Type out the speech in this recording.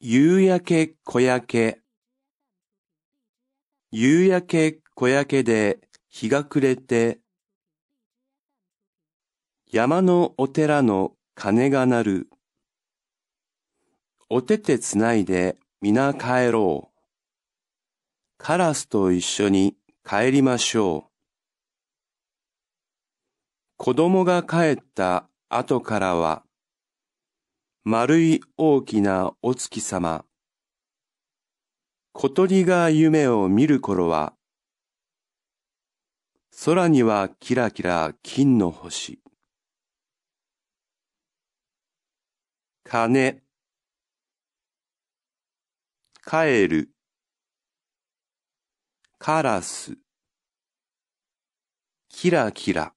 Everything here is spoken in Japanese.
夕焼け小焼け。夕焼け小焼けで日が暮れて、山のお寺の鐘が鳴る。お手手つないで皆帰ろう。カラスと一緒に帰りましょう。子供が帰った後からは、丸い大きなお月様。小鳥が夢を見る頃は、空にはキラキラ金の星。鐘帰るカラスキラキラ